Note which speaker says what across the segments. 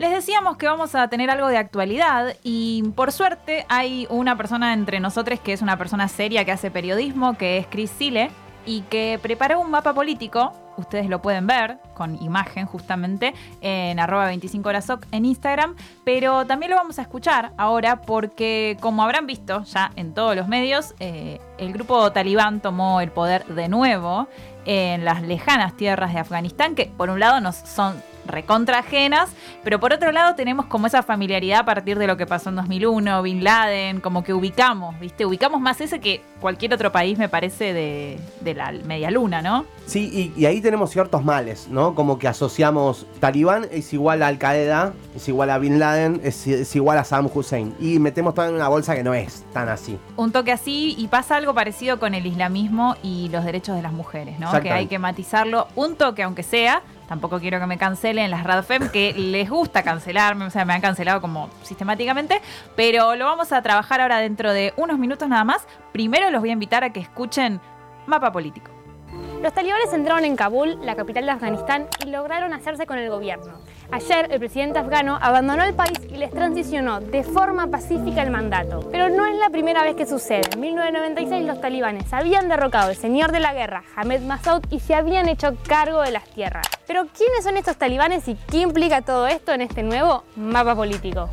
Speaker 1: Les decíamos que vamos a tener algo de actualidad y por suerte hay una persona entre nosotros que es una persona seria que hace periodismo, que es Chris Sile, y que preparó un mapa político. Ustedes lo pueden ver con imagen justamente en arroba 25 horas en Instagram, pero también lo vamos a escuchar ahora porque como habrán visto ya en todos los medios, eh, el grupo talibán tomó el poder de nuevo en las lejanas tierras de Afganistán, que por un lado nos son recontra ajenas, pero por otro lado tenemos como esa familiaridad a partir de lo que pasó en 2001, Bin Laden, como que ubicamos, ¿viste? Ubicamos más ese que cualquier otro país, me parece, de, la media luna, ¿no?
Speaker 2: Sí, y, ahí tenemos ciertos males, ¿no? Como que asociamos Talibán es igual a Al Qaeda, es igual a Bin Laden, es, igual a Saddam Hussein. Y metemos todo en una bolsa que no es tan así.
Speaker 1: Un toque así, y pasa algo parecido con el islamismo y los derechos de las mujeres, ¿no? Que hay que matizarlo un toque, aunque sea, tampoco quiero que me cancelen las Radfem, que les gusta cancelarme, o sea, me han cancelado como sistemáticamente, pero lo vamos a trabajar ahora dentro de unos minutos nada más. Primero los voy a invitar a que escuchen Mapa Político.
Speaker 3: Los talibanes entraron en Kabul, la capital de Afganistán, y lograron hacerse con el gobierno. Ayer el presidente afgano abandonó el país y les transicionó de forma pacífica el mandato. Pero no es la primera vez que sucede. En 1996 los talibanes habían derrocado al señor de la guerra, Hamed Massoud, y se habían hecho cargo de las tierras. Pero ¿quiénes son estos talibanes y qué implica todo esto en este nuevo mapa político?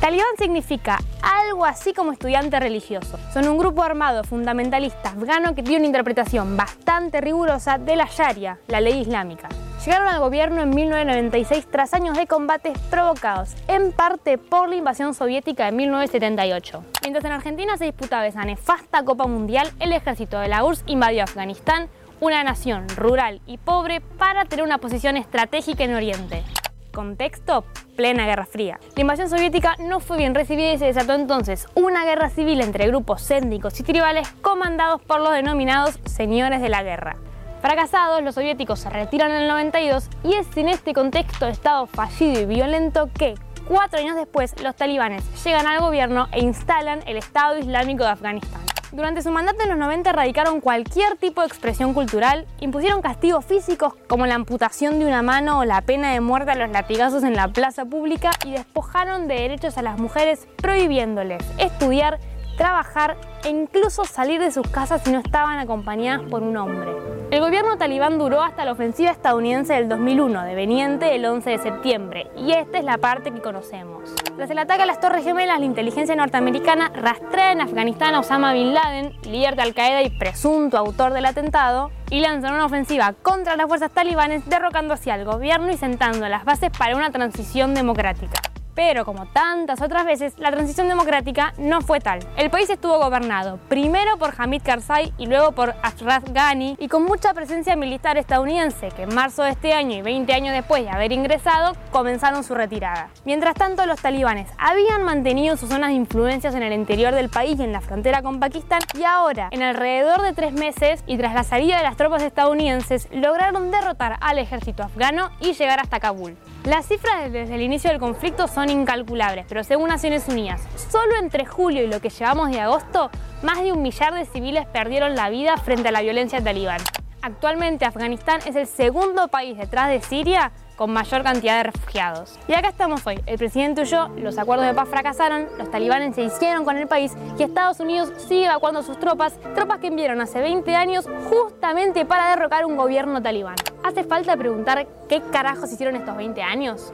Speaker 3: Talibán significa algo así como estudiante religioso. Son un grupo armado fundamentalista afgano que tiene una interpretación bastante rigurosa de la Sharia, la ley islámica. Llegaron al gobierno en 1996 tras años de combates provocados en parte por la invasión soviética de 1978. Mientras en Argentina se disputaba esa nefasta Copa Mundial, el ejército de la URSS invadió Afganistán, una nación rural y pobre, para tener una posición estratégica en Oriente. Contexto, plena Guerra Fría. La invasión soviética no fue bien recibida y se desató entonces una guerra civil entre grupos étnicos y tribales comandados por los denominados señores de la guerra. Fracasados, los soviéticos se retiran en el 92 y es en este contexto de Estado fallido y violento que, cuatro años después, los talibanes llegan al gobierno e instalan el Estado Islámico de Afganistán. Durante su mandato en los 90 erradicaron cualquier tipo de expresión cultural, impusieron castigos físicos como la amputación de una mano o la pena de muerte a los latigazos en la plaza pública y despojaron de derechos a las mujeres prohibiéndoles estudiar, trabajar e incluso salir de sus casas si no estaban acompañadas por un hombre. El gobierno talibán duró hasta la ofensiva estadounidense del 2001, deveniente el 11 de septiembre, y esta es la parte que conocemos. Tras el ataque a las Torres Gemelas, la inteligencia norteamericana rastrea en Afganistán a Osama Bin Laden, líder de Al-Qaeda y presunto autor del atentado, y lanzan una ofensiva contra las fuerzas talibanes, derrocando así al gobierno y sentando las bases para una transición democrática. Pero como tantas otras veces, la transición democrática no fue tal. El país estuvo gobernado primero por Hamid Karzai y luego por Ashraf Ghani y con mucha presencia militar estadounidense que en marzo de este año y 20 años después de haber ingresado comenzaron su retirada. Mientras tanto, los talibanes habían mantenido sus zonas de influencias en el interior del país y en la frontera con Pakistán y ahora, en alrededor de tres meses y tras la salida de las tropas estadounidenses, lograron derrotar al ejército afgano y llegar hasta Kabul. Las cifras desde el inicio del conflicto son incalculables, pero según Naciones Unidas, solo entre julio y lo que llevamos de agosto, más de un millar de civiles perdieron la vida frente a la violencia talibán. Actualmente Afganistán es el segundo país detrás de Siria con mayor cantidad de refugiados. Y acá estamos hoy. El presidente huyó, los acuerdos de paz fracasaron, los talibanes se hicieron con el país y Estados Unidos sigue evacuando sus tropas, tropas que enviaron hace 20 años justamente para derrocar un gobierno talibán. ¿Hace falta preguntar qué carajos hicieron estos 20 años?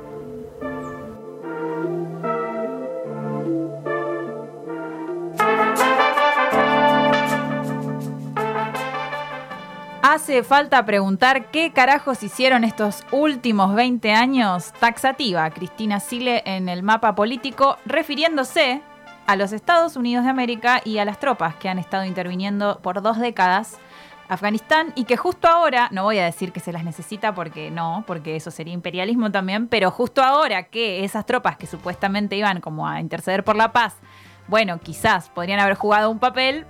Speaker 1: Hace falta preguntar qué carajos hicieron estos últimos 20 años. Taxativa, Cristina Sile en el mapa político, refiriéndose a los Estados Unidos de América y a las tropas que han estado interviniendo por dos décadas Afganistán y que justo ahora, no voy a decir que se las necesita porque no, porque eso sería imperialismo también, pero justo ahora que esas tropas que supuestamente iban como a interceder por la paz, bueno, quizás podrían haber jugado un papel.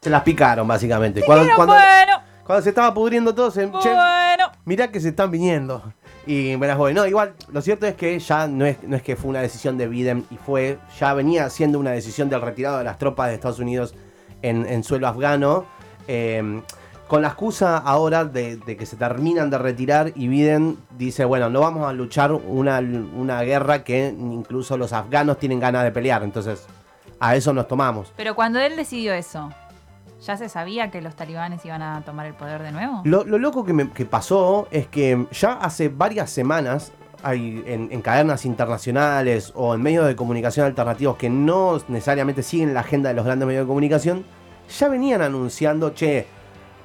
Speaker 2: Se las picaron básicamente.
Speaker 1: bueno,
Speaker 2: cuando se estaba pudriendo todo, se,
Speaker 1: bueno.
Speaker 2: mirá que se están viniendo. Y me las voy. No, igual, lo cierto es que ya no es, no es que fue una decisión de Biden y fue, ya venía siendo una decisión del retirado de las tropas de Estados Unidos en, suelo afgano. Em, con la excusa ahora de, de que se terminan de retirar y Biden dice, bueno, no vamos a luchar una, una guerra que incluso los afganos tienen ganas de pelear. Entonces, a eso nos tomamos.
Speaker 1: Pero cuando él decidió eso, ¿ya se sabía que los talibanes iban a tomar el poder de nuevo?
Speaker 2: Lo, lo loco que, me- que pasó es que ya hace varias semanas hay en, en cadenas internacionales o en medios de comunicación alternativos que no necesariamente siguen la agenda de los grandes medios de comunicación, ya venían anunciando, che,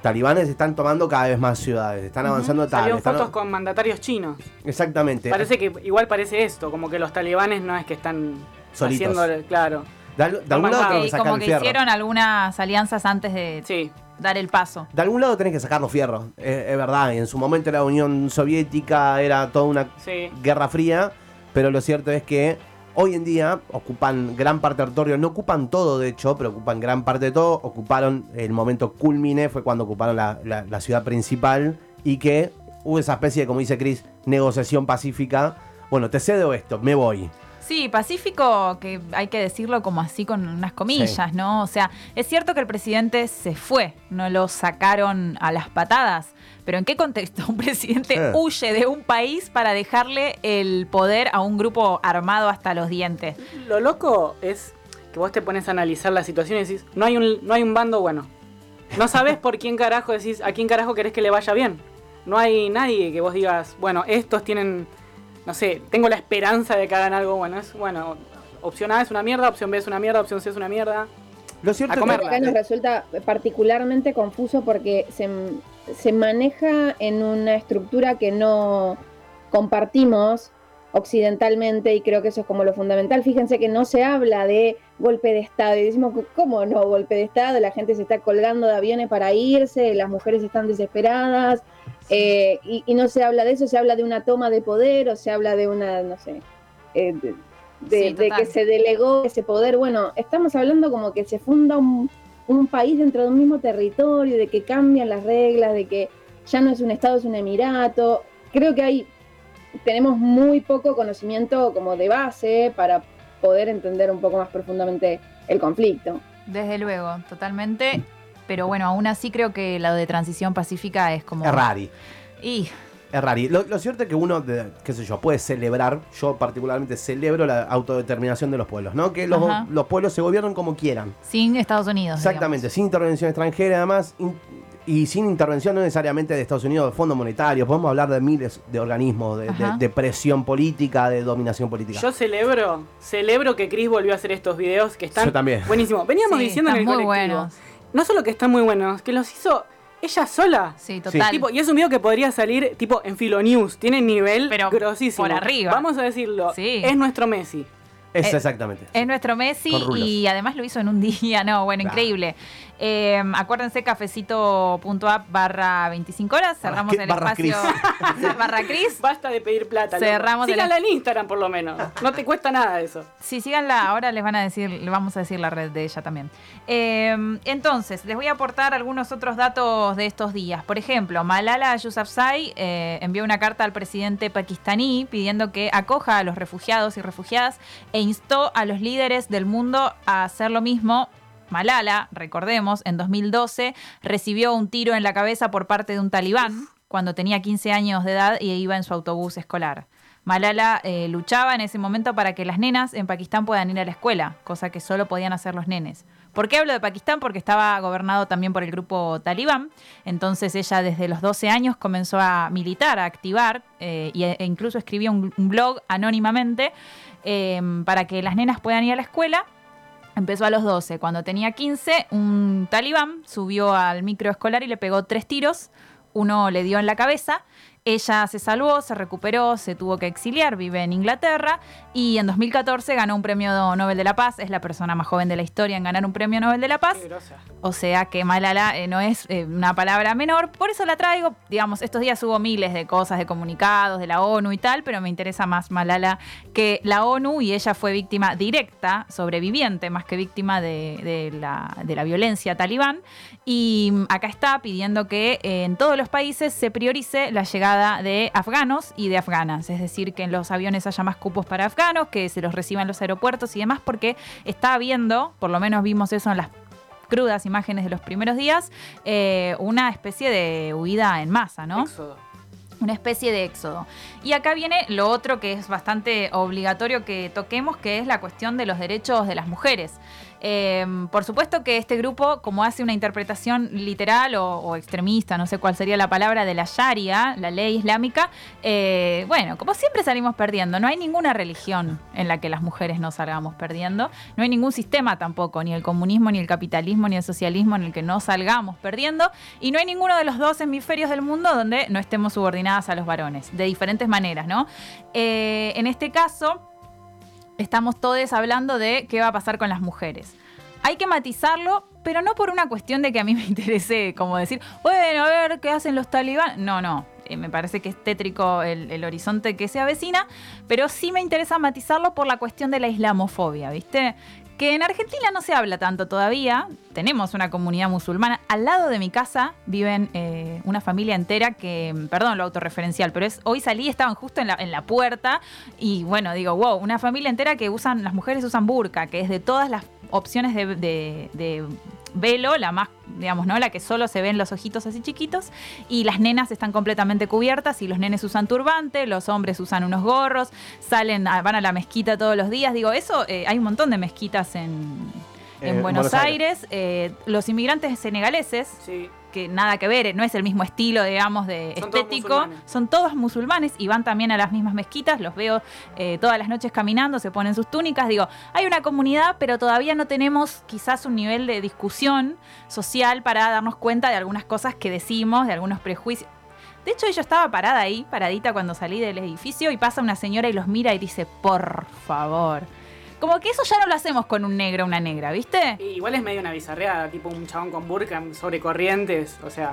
Speaker 2: talibanes están tomando cada vez más ciudades, están avanzando tal.
Speaker 4: Salieron
Speaker 2: están-
Speaker 4: fotos con mandatarios chinos.
Speaker 2: Exactamente.
Speaker 4: Parece que igual parece esto, como que los talibanes no es que están
Speaker 2: Solitos.
Speaker 4: haciendo, claro.
Speaker 2: De, al- de algún lado que
Speaker 1: como que hicieron algunas alianzas antes de
Speaker 4: Sí.
Speaker 1: dar el paso.
Speaker 2: De algún lado tenés que sacar los fierros, es, es verdad. Y en su momento la Unión Soviética era toda una
Speaker 4: Sí.
Speaker 2: Guerra Fría, pero lo cierto es que hoy en día ocupan gran parte del territorio, no ocupan todo de hecho, pero ocupan gran parte de todo, ocuparon el momento culmine, fue cuando ocuparon la, la- la ciudad principal y que hubo esa especie de, como dice Chris, negociación pacífica. Bueno, te cedo esto, me voy.
Speaker 1: Sí, pacífico, que hay que decirlo como así con unas comillas,
Speaker 2: Sí.
Speaker 1: ¿no? O sea, es cierto que el presidente se fue, no lo sacaron a las patadas, pero ¿en qué contexto un presidente huye de un país para dejarle el poder a un grupo armado hasta los dientes?
Speaker 4: Lo loco es que vos te pones a analizar la situación y decís, no hay un, no hay un bando bueno. No sabes por quién carajo decís, a quién carajo querés que le vaya bien. No hay nadie que vos digas, bueno, estos tienen, no sé, tengo la esperanza de que hagan algo bueno. Es bueno, opción A es una mierda, opción B es una mierda, opción C es una mierda.
Speaker 2: Lo cierto es
Speaker 4: comerla.
Speaker 2: que
Speaker 5: Acá nos resulta particularmente confuso porque se, se maneja en una estructura que no compartimos occidentalmente y creo que eso es como lo fundamental. Fíjense que no se habla de golpe de Estado y decimos, ¿cómo no golpe de Estado? La gente se está colgando de aviones para irse, las mujeres están desesperadas eh, y, y no se habla de eso, se habla de una toma de poder o se habla de una, no sé, eh, de, de-
Speaker 1: Sí,
Speaker 5: de
Speaker 1: total.
Speaker 5: que se delegó ese poder. Bueno, estamos hablando como que se funda un, un país dentro de un mismo territorio, de que cambian las reglas, de que ya no es un Estado, es un Emirato. Creo que hay, tenemos muy poco conocimiento como de base para poder entender un poco más profundamente el conflicto.
Speaker 1: Desde luego, totalmente. Pero bueno, aún así creo que la de transición pacífica es como...
Speaker 2: es rari.
Speaker 1: Y
Speaker 2: Es rari. Lo, lo cierto es que uno, de- qué sé yo, puede celebrar, yo particularmente celebro la autodeterminación de los pueblos, ¿no? Que los, los pueblos se gobiernan como quieran.
Speaker 1: sin Estados Unidos.
Speaker 2: Exactamente, sin intervención extranjera además in- y sin intervención no necesariamente de Estados Unidos, de Fondo Monetario. Podemos hablar de miles de organismos, de, de-
Speaker 1: Ajá.
Speaker 2: de presión política, de dominación política.
Speaker 4: Yo celebro, celebro que Chris volvió a hacer estos videos que están
Speaker 2: Yo también.
Speaker 4: buenísimos. Veníamos
Speaker 1: Sí,
Speaker 4: diciendo en el
Speaker 1: muy
Speaker 4: colectivo.
Speaker 1: buenos.
Speaker 4: No solo que están muy buenos, que los hizo ella sola.
Speaker 1: Sí, total.
Speaker 4: Tipo, y es un video que podría salir tipo en Filonews. Tiene nivel
Speaker 1: Pero
Speaker 4: grosísimo.
Speaker 1: por arriba.
Speaker 4: Vamos a decirlo.
Speaker 1: Sí.
Speaker 4: Es nuestro Messi.
Speaker 2: es
Speaker 1: eh,
Speaker 2: exactamente.
Speaker 1: Es nuestro Messi y además lo hizo en un día, no, bueno,
Speaker 2: Claro.
Speaker 1: increíble. Eh, acuérdense, cafecito.app barra 25 horas, cerramos
Speaker 2: ¿qué?
Speaker 1: el
Speaker 2: Barra
Speaker 1: espacio. barra Cris.
Speaker 4: Basta de pedir plata.
Speaker 1: Cerramos el-
Speaker 4: Síganla en Instagram por lo menos. No te cuesta nada eso.
Speaker 1: Sí, síganla, ahora les van a decir, le vamos a decir la red de ella también. Eh, entonces, les voy a aportar algunos otros datos de estos días. Por ejemplo, Malala Yousafzai eh, envió una carta al presidente pakistaní pidiendo que acoja a los refugiados y refugiadas e instó a los líderes del mundo a hacer lo mismo. Malala, recordemos, en 2012 recibió un tiro en la cabeza por parte de un talibán cuando tenía 15 años de edad y iba en su autobús escolar. Malala eh, luchaba en ese momento para que las nenas en Pakistán puedan ir a la escuela, cosa que solo podían hacer los nenes. ¿Por qué hablo de Pakistán? Porque estaba gobernado también por el grupo talibán. Entonces ella desde los 12 años comenzó a militar, a activar, eh, y- e incluso escribió un, un blog anónimamente eh, para que las nenas puedan ir a la escuela. Empezó a los 12. Cuando tenía 15, un talibán subió al micro escolar y le pegó tres tiros. Uno le dio en la cabeza. Ella se salvó, se recuperó, se tuvo que exiliar, vive en Inglaterra y en 2014 ganó un premio Nobel de la Paz. Es la persona más joven de la historia en ganar un premio Nobel de la Paz. O sea que Malala eh, no es eh, una palabra menor, por eso la traigo. Digamos, estos días hubo miles de cosas, de comunicados de la ONU y tal, pero me interesa más Malala que la ONU y ella fue víctima directa, sobreviviente, más que víctima de, de la, de la violencia talibán. Y mm, acá está pidiendo que eh, en todos los países se priorice la llegada de afganos y de afganas, es decir, que en los aviones haya más cupos para afganos, que se los reciban en los aeropuertos y demás, porque está habiendo, por lo menos vimos eso en las crudas imágenes de los primeros días, eh, una especie de huida en masa, ¿no?
Speaker 4: Éxodo.
Speaker 1: una especie de éxodo. Y acá viene lo otro que es bastante obligatorio que toquemos, que es la cuestión de los derechos de las mujeres. Eh, por supuesto que este grupo, como hace una interpretación literal o, o extremista, no sé cuál sería la palabra, de la Sharia, la ley islámica, eh, bueno, como siempre salimos perdiendo. No hay ninguna religión en la que las mujeres no salgamos perdiendo. No hay ningún sistema tampoco, ni el comunismo, ni el capitalismo, ni el socialismo en el que no salgamos perdiendo. Y no hay ninguno de los dos hemisferios del mundo donde no estemos subordinadas a los varones, de diferentes maneras, ¿no? Eh, en este caso, estamos todos hablando de qué va a pasar con las mujeres. Hay que matizarlo, pero no por una cuestión de que a mí me interese como decir, bueno, a ver qué hacen los talibán. No, no. Eh, me parece que es tétrico el, el horizonte que se avecina, pero sí me interesa matizarlo por la cuestión de la islamofobia, ¿viste? Que en Argentina no se habla tanto todavía. Tenemos una comunidad musulmana. Al lado de mi casa viven eh, una familia entera que, perdón lo autorreferencial, pero es hoy salí, estaban justo en la, en la puerta y bueno, digo, wow, una familia entera que usan, las mujeres usan burka, que es de todas las opciones de, de- de velo, la más, digamos, ¿no? La que solo se ven los ojitos así chiquitos y las nenas están completamente cubiertas y los nenes usan turbante, los hombres usan unos gorros, salen, a- van a la mezquita todos los días. Digo, eso, eh, hay un montón de mezquitas en,
Speaker 2: Eh,
Speaker 1: en
Speaker 2: en
Speaker 1: Buenos,
Speaker 2: Buenos
Speaker 1: Aires. Eh, los inmigrantes senegaleses
Speaker 4: Sí.
Speaker 1: Que nada que ver, no es el mismo estilo, digamos, de
Speaker 4: Son
Speaker 1: estético. Son todos musulmanes y van también a las mismas mezquitas. Los veo eh, todas las noches caminando, se ponen sus túnicas. Digo, hay una comunidad, pero todavía no tenemos quizás un nivel de discusión social para darnos cuenta de algunas cosas que decimos, de algunos prejuicios. De hecho, yo estaba parada ahí, paradita cuando salí del edificio, y pasa una señora y los mira y dice, por favor. Como que eso ya no lo hacemos con un negro o una negra, ¿viste?
Speaker 4: Y Igual es medio una bizarreada, tipo un chabón con burka sobre corrientes, o sea.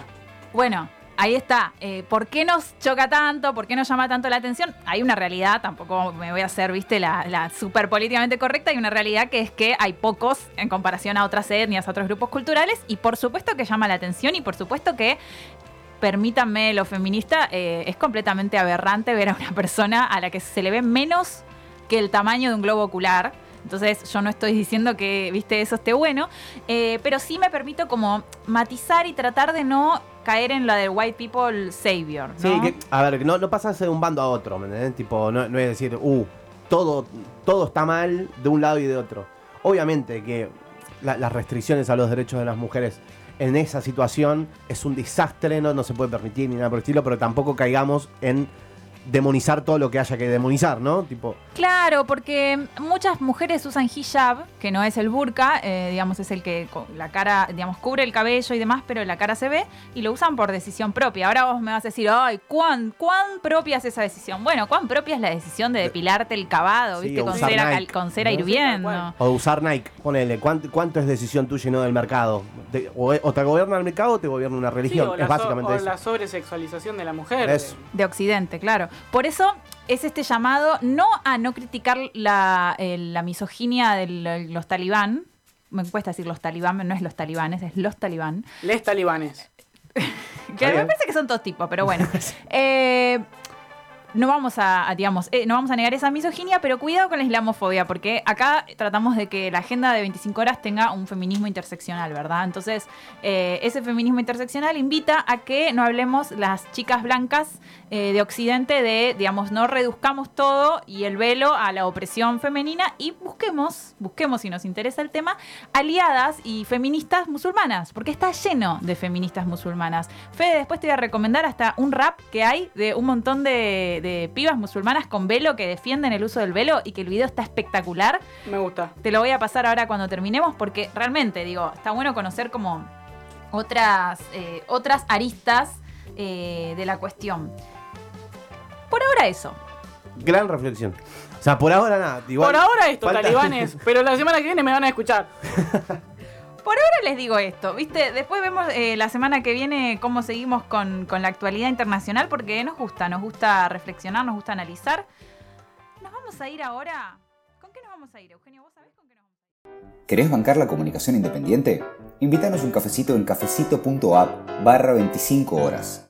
Speaker 1: Bueno, ahí está. Eh, ¿Por qué nos choca tanto? ¿Por qué nos llama tanto la atención? Hay una realidad, tampoco me voy a hacer, viste, la, la súper políticamente correcta. Hay una realidad que es que hay pocos en comparación a otras etnias, a otros grupos culturales. Y por supuesto que llama la atención y por supuesto que. Permítanme lo feminista, eh, es completamente aberrante ver a una persona a la que se le ve menos que el tamaño de un globo ocular. Entonces yo no estoy diciendo que, viste, eso esté bueno, eh, pero sí me permito como matizar y tratar de no caer en la de white people savior. ¿no?
Speaker 2: Sí, que, a ver, no, no pasas de un bando a otro, ¿me? Tipo, no, no es decir, uh, todo, todo está mal de un lado y de otro. Obviamente que la- las restricciones a los derechos de las mujeres en esa situación es un desastre, no, no se puede permitir ni nada por el estilo, pero tampoco caigamos en demonizar todo lo que haya que demonizar, ¿no? Tipo,
Speaker 1: Claro, porque muchas mujeres usan hijab, que no es el burka, eh, digamos, es el que la cara, digamos, cubre el cabello y demás, pero la cara se ve, y lo usan por decisión propia. Ahora vos me vas a decir, ay, ¿cuán, cuán propia es esa decisión? Bueno, ¿cuán propia es la decisión de depilarte el cavado,
Speaker 2: Sí,
Speaker 1: viste, con cera, cal- con cera
Speaker 2: ¿no?
Speaker 1: hirviendo?
Speaker 2: O usar Nike, ponele, ¿cuánto, cuánto es decisión tuya y no del mercado? Te- o, o te gobierna el mercado o te gobierna una
Speaker 4: Sí,
Speaker 2: religión,
Speaker 4: o, la,
Speaker 2: es
Speaker 4: so-
Speaker 2: básicamente
Speaker 4: o
Speaker 2: eso.
Speaker 4: la sobresexualización de la mujer.
Speaker 2: Eso.
Speaker 1: De Occidente, claro. Por eso es este llamado no a no criticar la, eh, la misoginia de lo- los talibán. Me cuesta decir los talibán, no es los talibanes, es los talibán.
Speaker 4: Les talibanes.
Speaker 1: Que me parece que son todos tipos, pero bueno. Eh, no vamos a, digamos, eh, no vamos a negar esa misoginia, pero cuidado con la islamofobia, porque acá tratamos de que la agenda de 25 horas tenga un feminismo interseccional, ¿verdad? Entonces, eh, ese feminismo interseccional invita a que no hablemos las chicas blancas eh, de Occidente de, digamos, no reduzcamos todo y el velo a la opresión femenina y busquemos, busquemos si nos interesa el tema, aliadas y feministas musulmanas, porque está lleno de feministas musulmanas. Fede, después te voy a recomendar hasta un rap que hay de un montón de, de pibas musulmanas con velo que defienden el uso del velo y que el video está espectacular.
Speaker 4: Me gusta.
Speaker 1: Te lo voy a pasar ahora cuando terminemos porque realmente, digo, está bueno conocer como otras, eh, otras aristas eh, de la cuestión. Por ahora eso.
Speaker 2: Gran reflexión. O sea, por ahora nada. igual
Speaker 4: Por ahora esto,
Speaker 2: falta-
Speaker 4: talibanes. Pero la semana que viene me van a escuchar.
Speaker 1: Por ahora les digo esto, ¿viste? Después vemos eh, la semana que viene cómo seguimos con, con la actualidad internacional porque nos gusta, nos gusta reflexionar, nos gusta analizar. Nos vamos a ir ahora. ¿Con qué nos vamos a ir, Eugenio? ¿Vos sabés con qué nos vamos a ir?
Speaker 6: ¿Querés bancar la comunicación independiente? Invítanos un cafecito en cafecito.app barra 25 horas.